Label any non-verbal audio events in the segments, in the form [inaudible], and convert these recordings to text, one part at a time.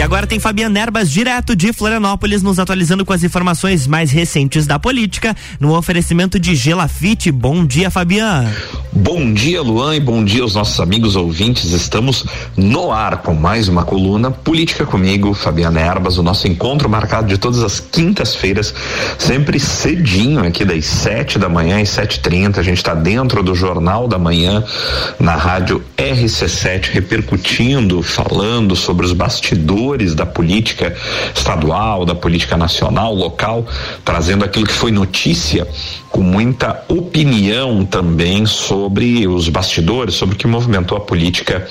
E agora tem Fabiana Erbas, direto de Florianópolis, nos atualizando com as informações mais recentes da política, no oferecimento de Gelafite. Bom dia, Fabiana. Bom dia, Luan, e bom dia aos nossos amigos ouvintes. Estamos no ar com mais uma coluna Política comigo, Fabiana Erbas, o nosso encontro marcado de todas as quintas-feiras, sempre cedinho, aqui das sete da manhã e sete trinta. A gente está dentro do Jornal da Manhã, na rádio RC7, repercutindo, falando sobre os bastidores da política estadual, da política nacional, local, trazendo aquilo que foi notícia com muita opinião também sobre os bastidores, sobre o que movimentou a política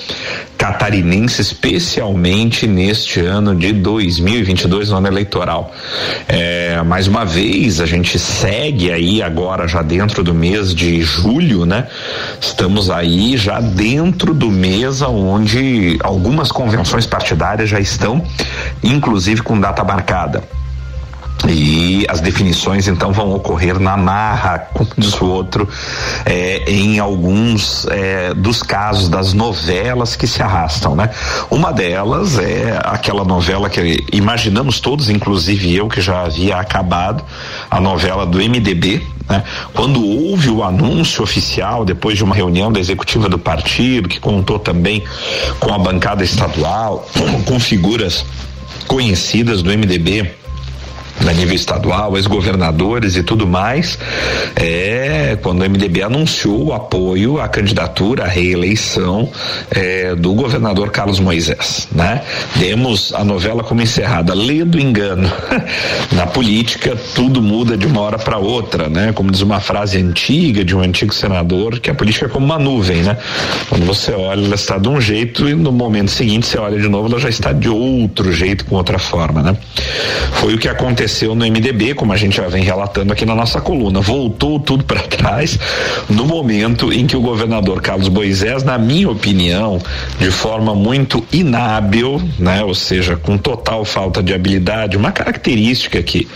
catarinense, especialmente neste ano de 2022, no ano eleitoral. É, mais uma vez, a gente segue aí agora já dentro do mês de julho, né? Estamos aí já dentro do mês onde algumas convenções partidárias já estão, inclusive com data marcada. E as definições então vão ocorrer na marra, como diz o outro, é, em alguns é, dos casos das novelas que se arrastam, né? Uma delas é aquela novela que imaginamos todos, inclusive eu que já havia acabado, a novela do MDB, né? Quando houve o anúncio oficial, depois de uma reunião da executiva do partido, que contou também com a bancada estadual, [coughs] com figuras conhecidas do MDB, a nível estadual, ex-governadores e tudo mais, é quando o MDB anunciou o apoio à candidatura à reeleição é, do governador Carlos Moisés, né? Demos a novela como encerrada, lê do engano. [laughs] Na política tudo muda de uma hora para outra, né? Como diz uma frase antiga de um antigo senador, que a política é como uma nuvem, né? Quando você olha, ela está de um jeito e no momento seguinte você olha de novo, ela já está de outro jeito, com outra forma, né? Foi o que aconteceu aconteceu no MDB, como a gente já vem relatando aqui na nossa coluna. Voltou tudo para trás no momento em que o governador Carlos Boisés, na minha opinião, de forma muito inábil, né, ou seja, com total falta de habilidade, uma característica que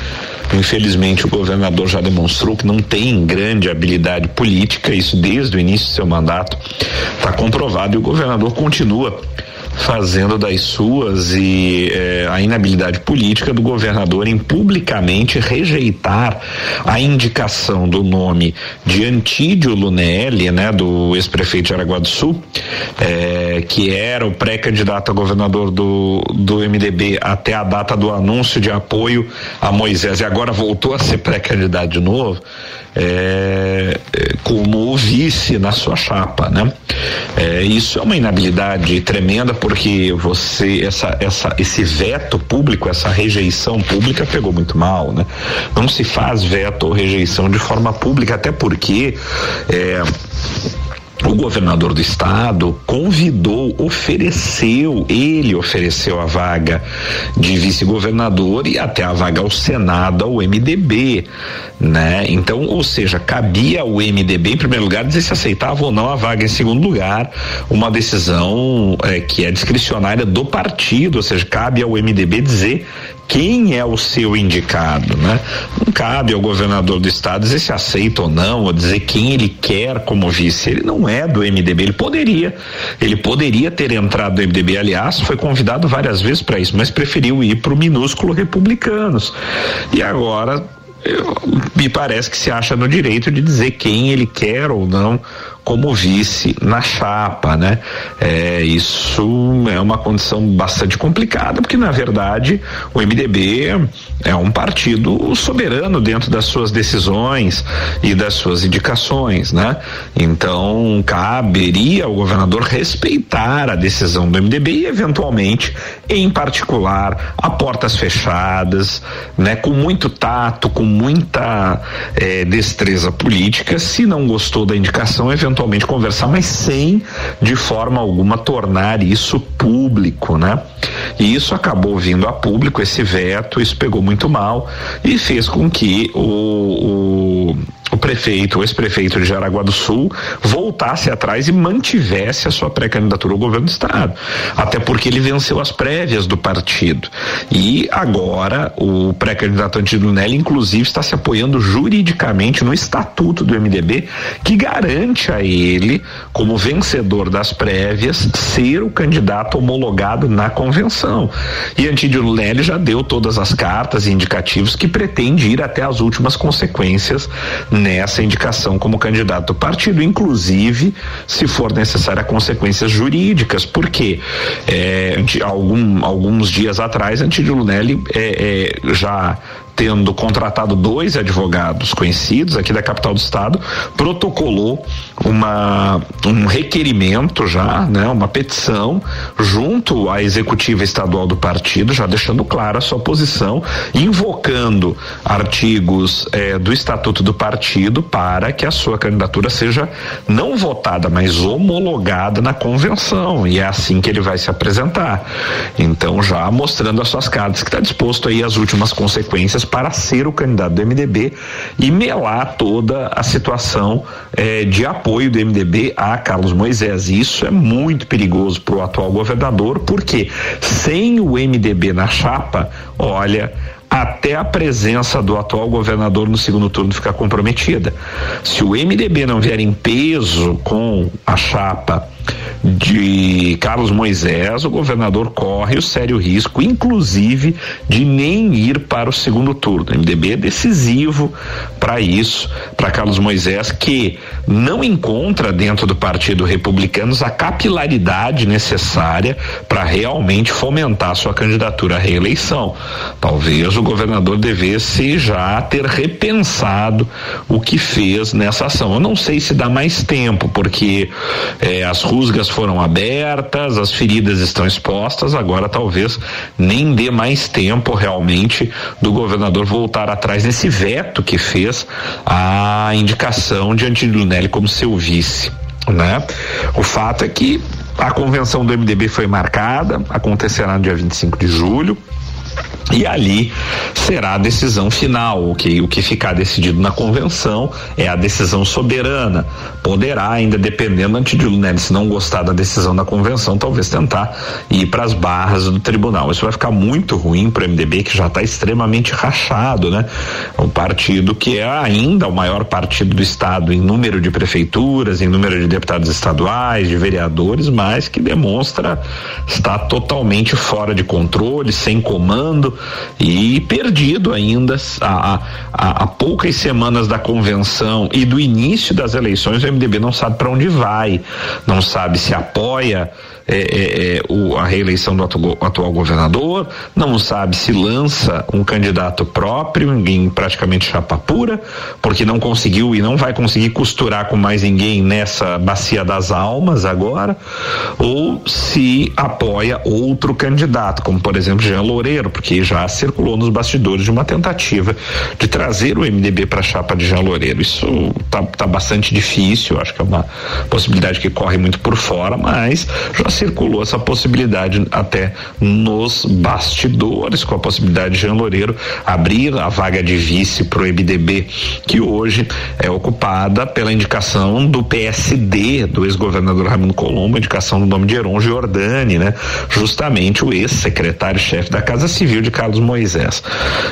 infelizmente o governador já demonstrou que não tem grande habilidade política, isso desde o início do seu mandato está comprovado e o governador continua fazendo das suas e eh, a inabilidade política do governador em publicamente rejeitar a indicação do nome de Antídio Lunelli, né, do ex-prefeito de Araguá do Sul, eh, que era o pré-candidato a governador do, do MDB até a data do anúncio de apoio a Moisés. E agora voltou a ser pré-candidato de novo é, é, como o vice na sua chapa, né? É, isso é uma inabilidade tremenda porque você essa, essa esse veto público, essa rejeição pública pegou muito mal, né? Não se faz veto ou rejeição de forma pública até porque é, o governador do estado convidou, ofereceu, ele ofereceu a vaga de vice-governador e até a vaga ao Senado, ao MDB, né? Então, ou seja, cabia ao MDB, em primeiro lugar, dizer se aceitava ou não a vaga, em segundo lugar, uma decisão é, que é discricionária do partido, ou seja, cabe ao MDB dizer quem é o seu indicado, né? Não cabe ao governador do estado dizer se aceita ou não, ou dizer quem ele quer como vice. Ele não é do MDB, ele poderia, ele poderia ter entrado no MDB, aliás, foi convidado várias vezes para isso, mas preferiu ir para o minúsculo republicanos. E agora eu, me parece que se acha no direito de dizer quem ele quer ou não como vice na chapa, né? É, isso é uma condição bastante complicada, porque na verdade o MDB é um partido soberano dentro das suas decisões e das suas indicações, né? Então caberia ao governador respeitar a decisão do MDB e eventualmente, em particular, a portas fechadas, né? Com muito tato, com muita eh, destreza política, se não gostou da indicação, eventualmente eventualmente conversar, mas sem de forma alguma tornar isso público, né? E isso acabou vindo a público, esse veto, isso pegou muito mal e fez com que o, o o prefeito, o ex-prefeito de Jaraguá do Sul, voltasse atrás e mantivesse a sua pré-candidatura ao governo do estado. Até porque ele venceu as prévias do partido. E agora o pré-candidato Antônio Nelly, inclusive, está se apoiando juridicamente no estatuto do MDB, que garante a ele, como vencedor das prévias, ser o candidato homologado na convenção. E Antídio Nelly já deu todas as cartas e indicativos que pretende ir até as últimas consequências nessa indicação como candidato do partido, inclusive se for necessária consequências jurídicas, porque é, algum, alguns dias atrás Antídio Lunelli é, é, já tendo contratado dois advogados conhecidos aqui da capital do estado, protocolou uma, um requerimento já, né, uma petição junto à executiva estadual do partido, já deixando clara a sua posição, invocando artigos eh, do estatuto do partido para que a sua candidatura seja não votada, mas homologada na convenção. E é assim que ele vai se apresentar. Então, já mostrando as suas cartas que está disposto aí às últimas consequências para ser o candidato do MDB e melar toda a situação eh, de apoio do MDB a Carlos Moisés. Isso é muito perigoso para o atual governador, porque sem o MDB na chapa, olha, até a presença do atual governador no segundo turno ficar comprometida. Se o MDB não vier em peso com a chapa de Carlos Moisés, o governador corre o sério risco, inclusive, de nem ir para o segundo turno. O MDB é decisivo para isso, para Carlos Moisés, que não encontra dentro do Partido Republicano a capilaridade necessária para realmente fomentar sua candidatura à reeleição. Talvez o governador devesse já ter repensado o que fez nessa ação. Eu não sei se dá mais tempo, porque eh, as rusgas foram abertas, as feridas estão expostas, agora talvez nem dê mais tempo realmente do governador voltar atrás nesse veto que fez a indicação de Antílio Nelly como seu vice. Né? O fato é que a convenção do MDB foi marcada, acontecerá no dia 25 de julho. E ali será a decisão final. O que, o que ficar decidido na convenção é a decisão soberana. Poderá, ainda dependendo, Antidilo Neves, se não gostar da decisão da convenção, talvez tentar ir para as barras do tribunal. Isso vai ficar muito ruim para o MDB, que já está extremamente rachado, né? Um partido que é ainda o maior partido do Estado em número de prefeituras, em número de deputados estaduais, de vereadores, mas que demonstra estar totalmente fora de controle, sem comando e perdido ainda há, há, poucas semanas da convenção e do início das eleições, o MDB não sabe para onde vai, não sabe se apoia é, é, é, o, a reeleição do atual, atual, governador, não sabe se lança um candidato próprio em praticamente chapa pura, porque não conseguiu e não vai conseguir costurar com mais ninguém nessa bacia das almas agora, ou se apoia outro candidato, como por exemplo Jean Loureiro, porque já circulou nos bastidores de uma tentativa de trazer o MDB para a chapa de Jean Loureiro. Isso tá, tá bastante difícil, acho que é uma possibilidade que corre muito por fora, mas já circulou essa possibilidade até nos bastidores, com a possibilidade de Jean Loureiro abrir a vaga de vice para o MDB, que hoje é ocupada pela indicação do PSD, do ex-governador Raimundo Colombo, indicação do nome de Heron Giordani, né? Justamente o ex-secretário-chefe da Casa Civil de Carlos Moisés.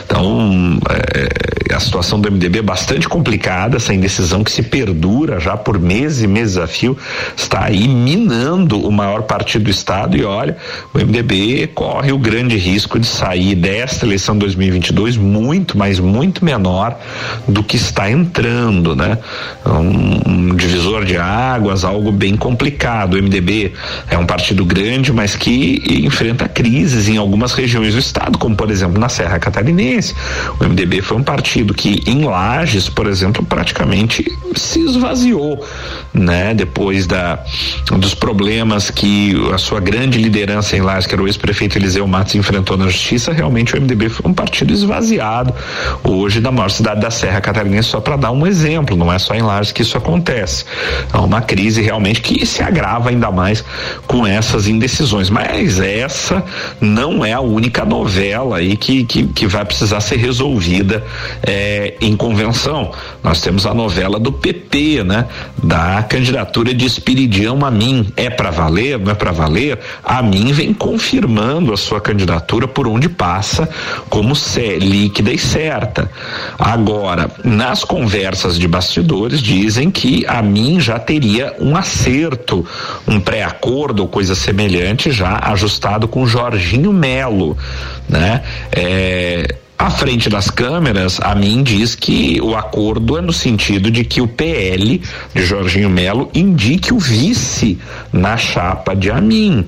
Então, é, a situação do MDB é bastante complicada, essa indecisão que se perdura já por meses e meses a fio, está aí minando o maior partido do Estado e olha, o MDB corre o grande risco de sair desta eleição 2022 muito, mas muito menor do que está entrando, né? Um, um divisor de águas, algo bem complicado. O MDB é um partido grande, mas que enfrenta crises em algumas regiões do Estado, como por exemplo na Serra Catarinense. O MDB foi um partido que em Lages, por exemplo, praticamente se esvaziou. né? Depois da dos problemas que a sua grande liderança em Lages, que era o ex-prefeito Eliseu Matos, enfrentou na justiça, realmente o MDB foi um partido esvaziado hoje da maior cidade da Serra Catarinense, só para dar um exemplo, não é só em Lages que isso acontece. É uma crise realmente que se agrava ainda mais com essas indecisões. Mas essa não é a única novela aí que, que, que vai precisar ser resolvida é, em convenção. Nós temos a novela do PP, né? Da candidatura de Espiridião a mim. É para valer? É para valer? A mim vem confirmando a sua candidatura por onde passa como ser líquida e certa. Agora, nas conversas de bastidores dizem que a mim já teria um acerto, um pré-acordo ou coisa semelhante já ajustado com Jorginho Melo, né? É, à frente das câmeras, a mim diz que o acordo é no sentido de que o PL de Jorginho Melo indique o vice na chapa de Amin.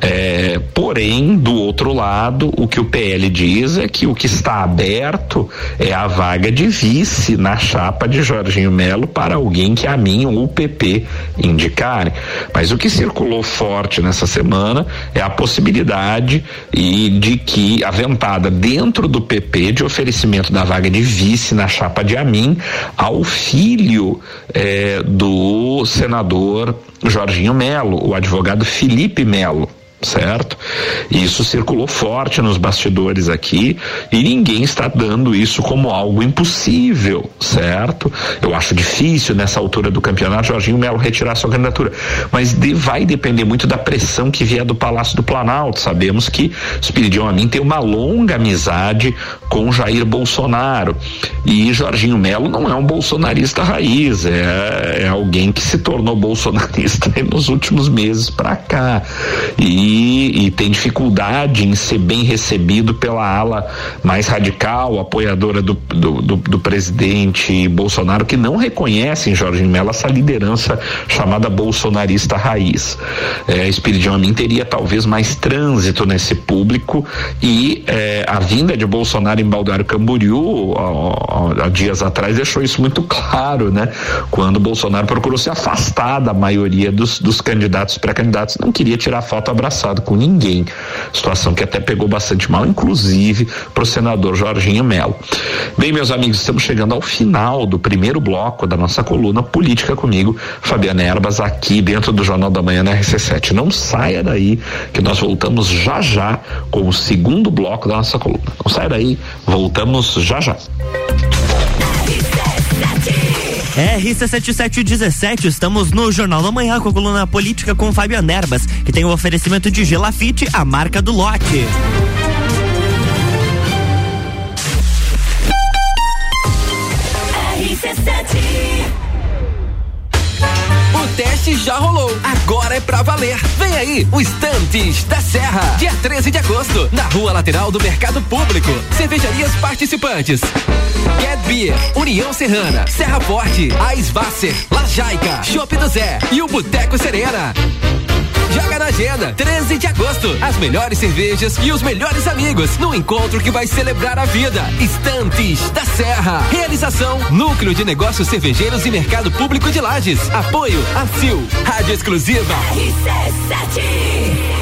É, porém, do outro lado, o que o PL diz é que o que está aberto é a vaga de vice na chapa de Jorginho Melo para alguém que a mim ou o PP indicarem. Mas o que circulou forte nessa semana é a possibilidade e de que aventada dentro do PP de oferecimento da vaga de vice na chapa de Amin ao filho é, do senador Jorginho Melo, o advogado Felipe Melo Melo certo? Isso circulou forte nos bastidores aqui e ninguém está dando isso como algo impossível, certo? Eu acho difícil nessa altura do campeonato Jorginho Melo retirar sua candidatura, mas de, vai depender muito da pressão que vier do Palácio do Planalto. Sabemos que Espiridião Amin tem uma longa amizade com Jair Bolsonaro e Jorginho Melo não é um bolsonarista raiz, é, é alguém que se tornou bolsonarista [laughs] nos últimos meses para cá e e, tem dificuldade em ser bem recebido pela ala mais radical, apoiadora do, do, do, do presidente Bolsonaro, que não reconhece em Jorge Mello essa liderança chamada bolsonarista raiz. É, Espiridião Amin teria talvez mais trânsito nesse público e é, a vinda de Bolsonaro em Baldário Camboriú há dias atrás deixou isso muito claro, né? Quando Bolsonaro procurou se afastar da maioria dos, dos candidatos pré-candidatos, não queria tirar foto abraçada com ninguém. Situação que até pegou bastante mal, inclusive para o senador Jorginho Melo. Bem, meus amigos, estamos chegando ao final do primeiro bloco da nossa coluna Política comigo, Fabiana Erbas, aqui dentro do Jornal da Manhã na RC7. Não saia daí, que nós voltamos já já com o segundo bloco da nossa coluna. Não saia daí, voltamos já já. RC7717, estamos no Jornal da Manhã com a coluna política com Fábio Nerbas, que tem o oferecimento de Gelafite, a marca do lote. teste já rolou. Agora é pra valer. Vem aí, o Estantes da Serra. Dia 13 de agosto, na rua lateral do Mercado Público. Cervejarias participantes. Get Beer, União Serrana, Serra Forte, Aisvasser, Lajaica, Chopp do Zé e o Boteco Serena. Joga na agenda, 13 de agosto. As melhores cervejas e os melhores amigos no encontro que vai celebrar a vida. Estantes da Serra. Realização: Núcleo de Negócios Cervejeiros e Mercado Público de Lages. Apoio: ACIL. Rádio Exclusiva. RC7.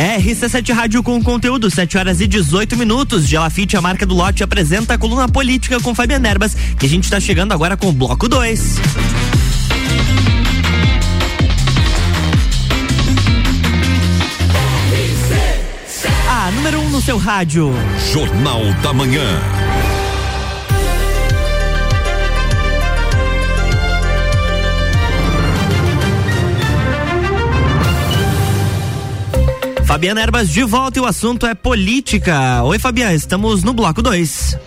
RC7 Rádio com conteúdo, 7 horas e 18 minutos. Gelafite, a marca do lote, apresenta a coluna política com Fabiana Erbas, que a gente está chegando agora com o bloco 2. A número 1 um no seu rádio. Jornal da Manhã. Fabiana Erbas de volta e o assunto é política. Oi, Fabiana, estamos no bloco 2.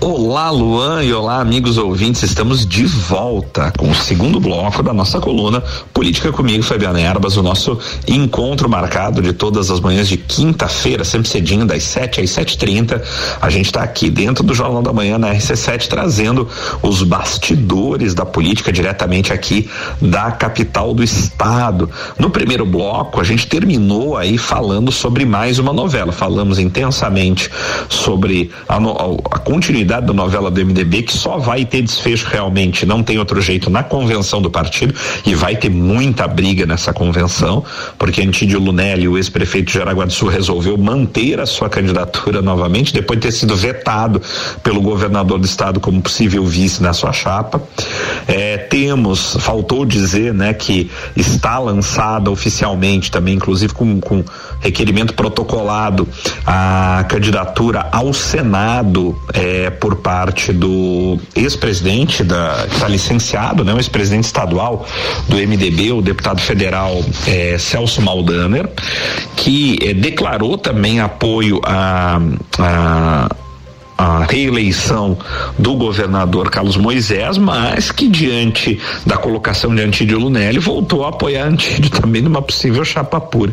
Olá, Luan, e olá, amigos ouvintes. Estamos de volta com o segundo bloco da nossa coluna Política comigo, Fabiana Erbas, o nosso encontro marcado de todas as manhãs de quinta-feira, sempre cedinho, das 7 às 7h30. A gente está aqui dentro do Jornal da Manhã na RC7 trazendo os bastidores da política diretamente aqui da capital do estado. No primeiro bloco, a gente terminou aí falando sobre mais uma novela. Falamos intensamente sobre a, a continuidade continuidade da novela do MDB, que só vai ter desfecho realmente, não tem outro jeito, na convenção do partido, e vai ter muita briga nessa convenção, porque Antídio Lunelli, o ex-prefeito de Jaraguá do Sul, resolveu manter a sua candidatura novamente, depois de ter sido vetado pelo governador do estado como possível vice na sua chapa. É, temos, faltou dizer, né, que está lançada oficialmente também, inclusive com, com requerimento protocolado, a candidatura ao Senado é, por parte do ex-presidente da que está licenciado, né, o ex-presidente estadual do MDB, o deputado federal é, Celso Maldaner, que é, declarou também apoio a, a a reeleição do governador Carlos Moisés, mas que diante da colocação de Antídio Lunelli voltou a apoiar Antídio também numa possível chapa pura.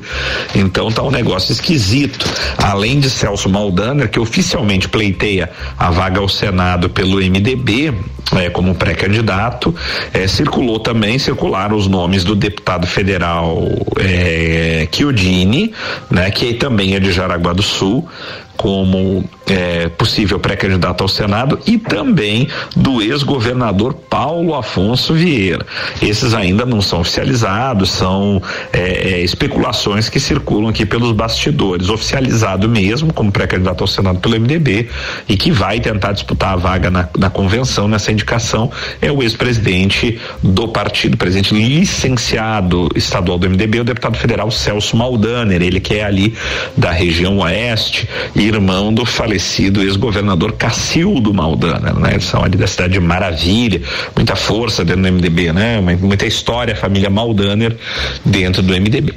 Então tá um negócio esquisito. Além de Celso Maldaner, que oficialmente pleiteia a vaga ao Senado pelo MDB, é, como pré-candidato, é, circulou também, circularam os nomes do deputado federal é, Chiodini, né, que também é de Jaraguá do Sul, como é, possível pré-candidato ao Senado e também do ex-governador Paulo Afonso Vieira. Esses ainda não são oficializados, são é, é, especulações que circulam aqui pelos bastidores. Oficializado mesmo como pré-candidato ao Senado pelo MDB e que vai tentar disputar a vaga na, na convenção nessa indicação é o ex-presidente do partido, presidente licenciado estadual do MDB, o deputado federal Celso Maldaner, ele que é ali da região oeste irmão do falecido ex-governador Cacildo Maldaner, né? Eles são ali da cidade de Maravilha, muita força dentro do MDB, né? Muita história, a família Maldaner dentro do MDB.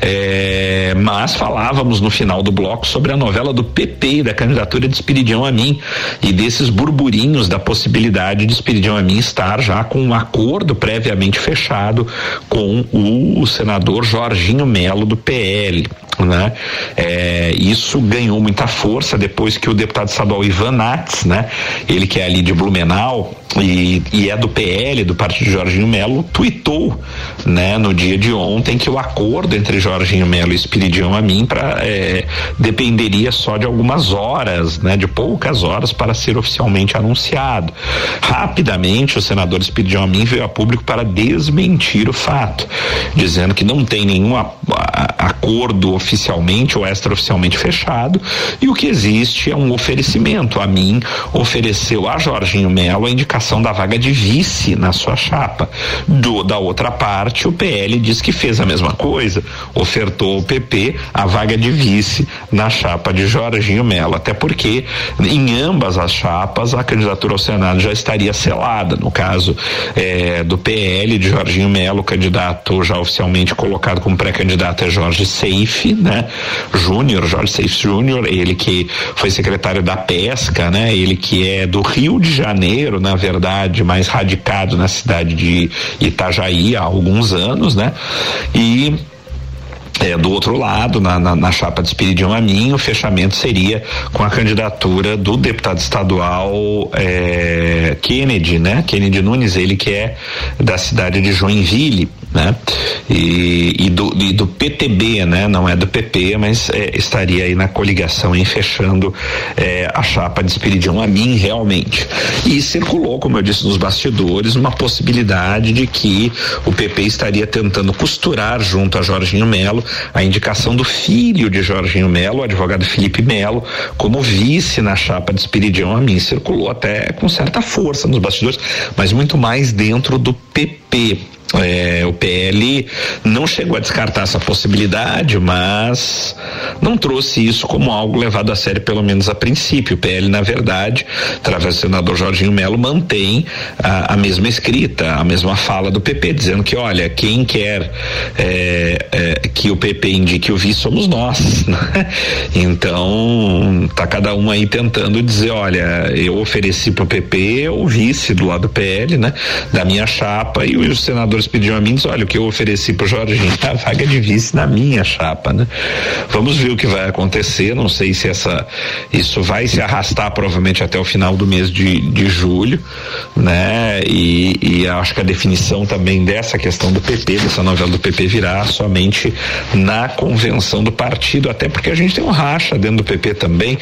É, mas falávamos no final do bloco sobre a novela do PP e da candidatura de Espiridião Amin e desses burburinhos da possibilidade de Espiridião Amin estar já com um acordo previamente fechado com o senador Jorginho Melo do PL né? É, isso ganhou muita força depois que o deputado estadual Ivan Nats, né? Ele que é ali de Blumenau, e, e, é do PL, do partido de Jorginho Melo, tweetou né, no dia de ontem que o acordo entre Jorginho Melo e Espiridião Amin pra, é, dependeria só de algumas horas, né, de poucas horas para ser oficialmente anunciado. Rapidamente, o senador Espiridião Amin veio a público para desmentir o fato, dizendo que não tem nenhum a, a, acordo oficialmente ou extraoficialmente fechado e o que existe é um oferecimento. A mim ofereceu a Jorginho Melo a indicação da vaga de vice na sua chapa. Do, da outra parte, o PL diz que fez a mesma coisa, ofertou ao PP a vaga de vice na chapa de Jorginho Melo, até porque em ambas as chapas a candidatura ao Senado já estaria selada. No caso é, do PL de Jorginho Melo, candidato já oficialmente colocado como pré-candidato é Jorge Seife, né? Júnior, Jorge Seife Júnior, ele que foi secretário da Pesca, né? Ele que é do Rio de Janeiro, na verdade mais radicado na cidade de Itajaí há alguns anos, né? E é, do outro lado, na, na, na chapa de Espiridião Amin, o fechamento seria com a candidatura do deputado estadual é, Kennedy, né? Kennedy Nunes, ele que é da cidade de Joinville né? E, e, do, e do PTB, né? Não é do PP, mas é, estaria aí na coligação em fechando é, a chapa de Espiridião a mim realmente. E circulou, como eu disse nos bastidores, uma possibilidade de que o PP estaria tentando costurar junto a Jorginho Melo a indicação do filho de Jorginho Melo, o advogado Felipe Melo, como vice na chapa de Espiridião a mim. Circulou até com certa força nos bastidores, mas muito mais dentro do PP É, o PL não chegou a descartar essa possibilidade, mas não trouxe isso como algo levado a sério, pelo menos a princípio. O PL, na verdade, através do senador Jorginho Melo, mantém a, a mesma escrita, a mesma fala do PP, dizendo que, olha, quem quer é, é, que o PP indique o vice somos nós. [laughs] Né? Então, tá cada um aí tentando dizer, olha, eu ofereci pro PP o vice do lado do PL, né? Da minha chapa, e os senadores senadores pediam a mim, disse, olha, o que eu ofereci pro Jorginho, a vaga de vice na minha chapa, né? Vamos ver o que vai acontecer, não sei se essa, isso vai se arrastar provavelmente até o final do mês de, de julho, né? E, e acho que a definição também dessa questão do PP, dessa novela do PP virá somente na convenção do partido, até porque a gente tem um racha dentro do PP também,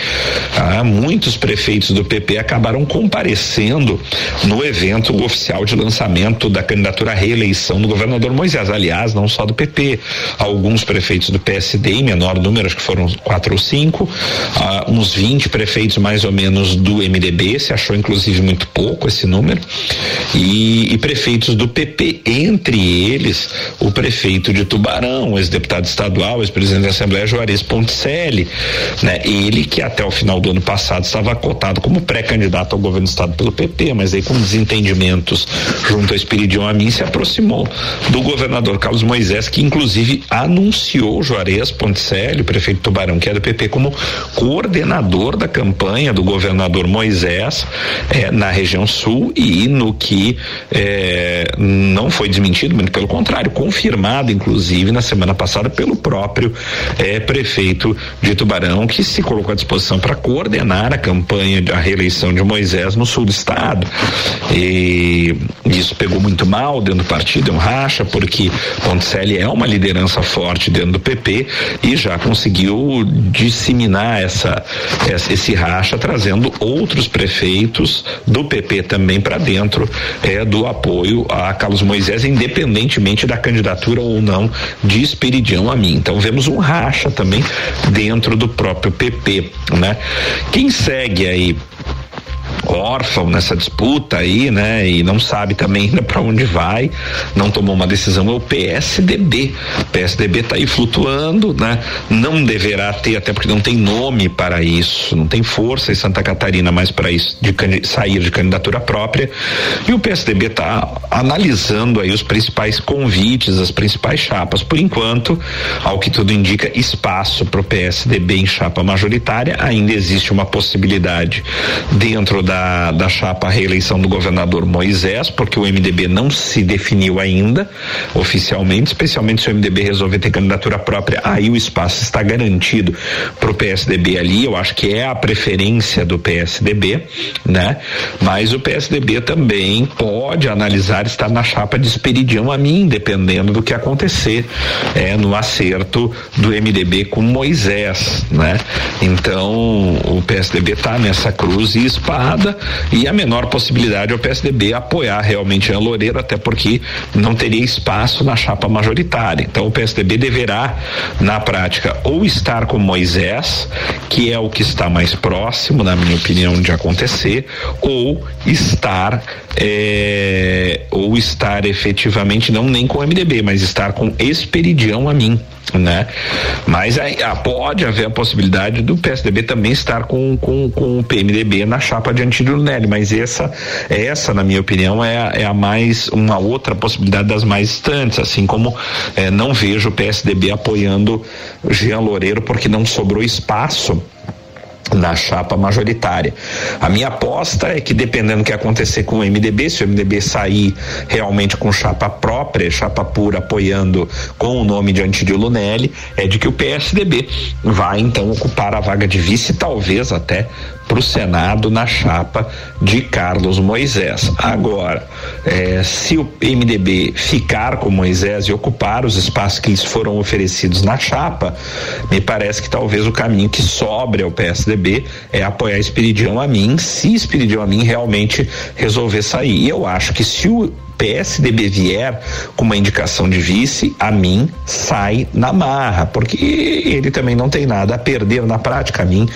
ah, muitos prefeitos do PP acabaram comparecendo no evento oficial de lançamento da candidatura à reeleição eleição do governador Moisés. Aliás, não só do PP, alguns prefeitos do PSD, em menor número, acho que foram quatro ou cinco, uh, uns 20 prefeitos mais ou menos do MDB, se achou inclusive muito pouco esse número, e, e prefeitos do PP, entre eles o prefeito de Tubarão, ex-deputado estadual, ex-presidente da Assembleia Juarez Ponticelli, né? Ele que até o final do ano passado estava cotado como pré-candidato ao governo do estado pelo PP, mas aí com desentendimentos junto a Espiridion Amin se aproximou aproximou do governador Carlos Moisés, que inclusive anunciou Juarez Ponticelli, prefeito Tubarão, que é do PP, como coordenador da campanha do governador Moisés eh, na região sul e no que eh, não foi desmentido, muito pelo contrário, confirmado inclusive na semana passada pelo próprio eh, prefeito de Tubarão, que se colocou à disposição para coordenar a campanha da reeleição de Moisés no sul do estado. E isso pegou muito mal dentro do partido é um racha, porque Ponticelli é uma liderança forte dentro do PP e já conseguiu disseminar essa, esse racha, trazendo outros prefeitos do PP também para dentro é, do apoio a Carlos Moisés, independentemente da candidatura ou não de Esperidião a mim. Então vemos um racha também dentro do próprio PP, né? Quem segue aí órfão nessa disputa aí, né? E não sabe também ainda para onde vai, não tomou uma decisão é o PSDB. O PSDB está aí flutuando, né? Não deverá ter, até porque não tem nome para isso, não tem força em Santa Catarina mais para isso, de sair de candidatura própria. E o PSDB está analisando aí os principais convites, as principais chapas. Por enquanto, ao que tudo indica, espaço para o PSDB em chapa majoritária. Ainda existe uma possibilidade dentro da da, da chapa reeleição do governador Moisés, porque o MDB não se definiu ainda oficialmente, especialmente se o MDB resolver ter candidatura própria, aí o espaço está garantido para o PSDB ali. Eu acho que é a preferência do PSDB, né? Mas o PSDB também pode analisar estar na chapa de Esperidião a mim, dependendo do que acontecer é, no acerto do MDB com Moisés, né? Então o PSDB está nessa cruz e espada e a menor possibilidade é o PSDB apoiar realmente a Loureiro, até porque não teria espaço na chapa majoritária. Então o PSDB deverá, na prática, ou estar com Moisés, que é o que está mais próximo, na minha opinião, de acontecer, ou estar é, ou estar efetivamente não nem com o MDB, mas estar com Esperidião a mim né? Mas ah, pode haver a possibilidade do PSDB também estar com, com, com o PMDB na chapa de Antídio Nelly, mas essa, essa, na minha opinião, é a, é a mais, uma outra possibilidade das mais distantes, assim como eh, não vejo o PSDB apoiando Jean Loureiro porque não sobrou espaço na chapa majoritária. A minha aposta é que dependendo do que acontecer com o MDB, se o MDB sair realmente com chapa própria, chapa pura apoiando com o nome de Antídio Lunelli, é de que o PSDB vai então ocupar a vaga de vice, talvez até para o Senado na chapa de Carlos Moisés. Agora, é, se o MDB ficar com Moisés e ocupar os espaços que lhes foram oferecidos na chapa, me parece que talvez o caminho que sobre ao PSDB é apoiar Espiridião a mim, se Espiridião a mim realmente resolver sair. E eu acho que se o PSDB vier com uma indicação de vice, a mim sai na marra, porque ele também não tem nada a perder na prática. A mim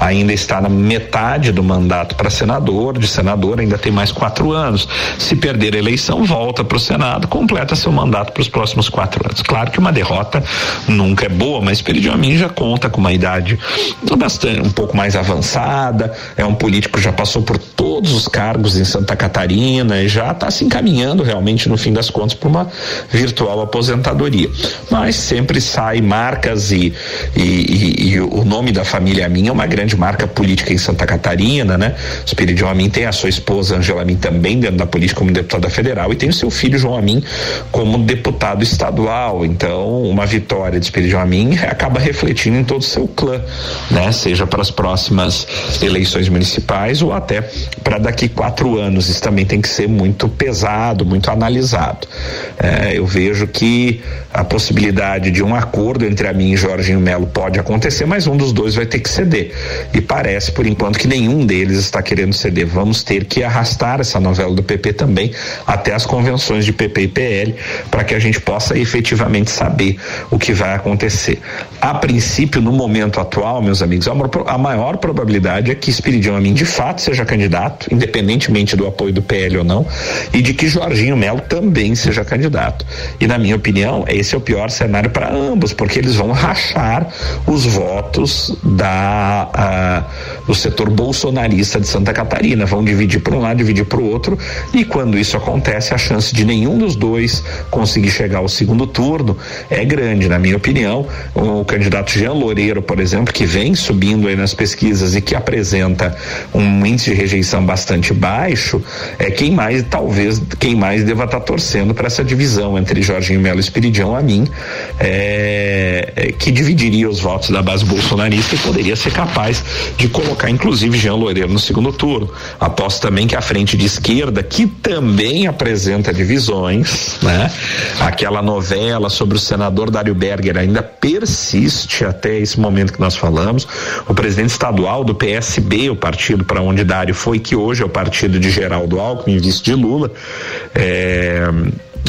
ainda está na metade do mandato para senador, de senador ainda tem mais quatro anos. Se perder a eleição, volta para o Senado, completa seu mandato para os próximos quatro anos. Claro que uma derrota nunca é boa, mas Peridio Amin já conta com uma idade bastante um pouco mais avançada, é um político que já passou por todos os cargos em Santa Catarina e já está se encaminhando realmente no fim das contas para uma virtual aposentadoria. Mas sempre sai marcas e, e, e, e, o nome da família Amin é uma grande marca política em Santa Catarina, né? Espírito Amin tem a sua esposa Angela Amin também dentro da política como deputada federal e tem o seu filho João Amin como deputado estadual. Então, uma vitória de Espírito Amin acaba refletindo em todo o seu clã, né? Seja para as próximas eleições municipais ou até para daqui quatro anos. Isso também tem que ser muito pesado, muito analisado. É, eu vejo que a possibilidade de um acordo entre a mim e Jorginho Melo pode acontecer, mas um dos dois vai ter que ceder. E parece, por enquanto, que nenhum deles está querendo ceder. Vamos ter que arrastar essa novela do PP também até as convenções de PP e PL para que a gente possa efetivamente saber o que vai acontecer. A princípio, no momento atual, meus amigos, a maior probabilidade é que Espiridião Amin de fato seja candidato, independentemente do apoio do PL ou não, e de que Jorginho Melo também seja candidato. E na minha opinião, esse é o pior cenário para ambos, porque eles vão rachar os votos da uh, do setor bolsonarista de Santa Catarina, vão dividir para um lado, dividir para o outro, e quando isso acontece, a chance de nenhum dos dois conseguir chegar ao segundo turno é grande, na minha opinião. O candidato Jean Loureiro, por exemplo, que vem subindo aí nas pesquisas e que apresenta um índice de rejeição bastante baixo, é quem mais, talvez, quem mais deva estar torcendo para essa divisão entre Jorginho Melo e Espiridião a mim, é, é, que dividiria os votos da base bolsonarista e poderia ser capaz de colocar, inclusive, Jean Loureiro no segundo turno. Aposto também que a frente de esquerda, que também apresenta divisões, né? Aquela novela sobre o senador Dário Berger ainda persiste até esse momento que nós falamos. O presidente estadual do PSB, o partido para onde Dário foi, que hoje é o partido de Geraldo Alckmin, vice de Lula, é,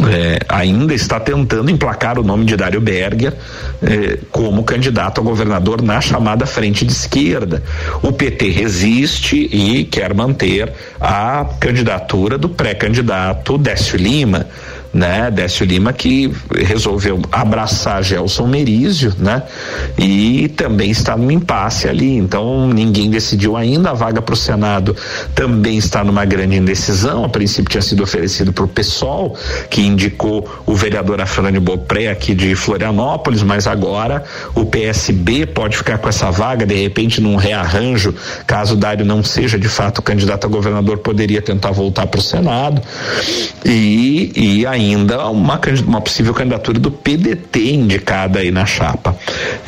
é, ainda está tentando emplacar o nome de Dário Berger é, como candidato a governador na chamada frente de esquerda. O PT resiste e quer manter a candidatura do pré-candidato Décio Lima né? Décio Lima que resolveu abraçar Gelson Merizio, né? E também está no impasse ali, então ninguém decidiu ainda a vaga para o Senado também está numa grande indecisão, a princípio tinha sido oferecido para o PSOL, que indicou o vereador Afrânio Bopré aqui de Florianópolis, mas agora o PSB pode ficar com essa vaga, de repente num rearranjo, caso Dário não seja de fato candidato a governador, poderia tentar voltar para o Senado e, e ainda ainda uma, uma possível candidatura do PDT indicada aí na chapa.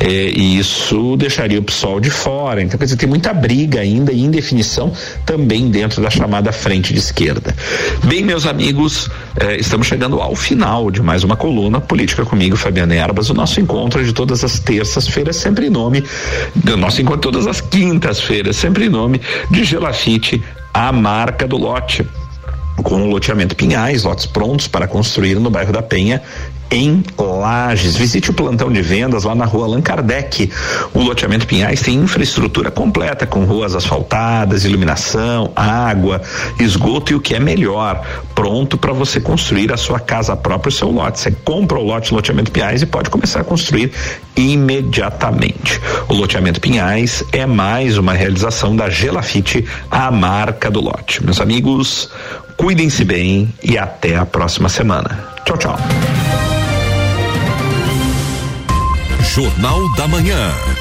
É, e isso deixaria o PSOL de fora. Então, quer dizer, tem muita briga ainda e indefinição também dentro da chamada frente de esquerda. Bem, meus amigos, é, estamos chegando ao final de mais uma coluna Política comigo, Fabiana Erbas. O nosso encontro de todas as terças-feiras, sempre em nome, do nosso encontro todas as quintas-feiras, sempre em nome de Gelafite, a marca do lote com o loteamento Pinhais, lotes prontos para construir no bairro da Penha em Lages. Visite o plantão de vendas lá na rua Allan Kardec. O loteamento Pinhais tem infraestrutura completa, com ruas asfaltadas, iluminação, água, esgoto e o que é melhor, pronto para você construir a sua casa própria, o seu lote. Você compra o lote loteamento Pinhais e pode começar a construir imediatamente. O loteamento Pinhais é mais uma realização da Gelafite, a marca do lote. Meus amigos, cuidem-se bem e até a próxima semana. Tchau, tchau. Jornal da Manhã.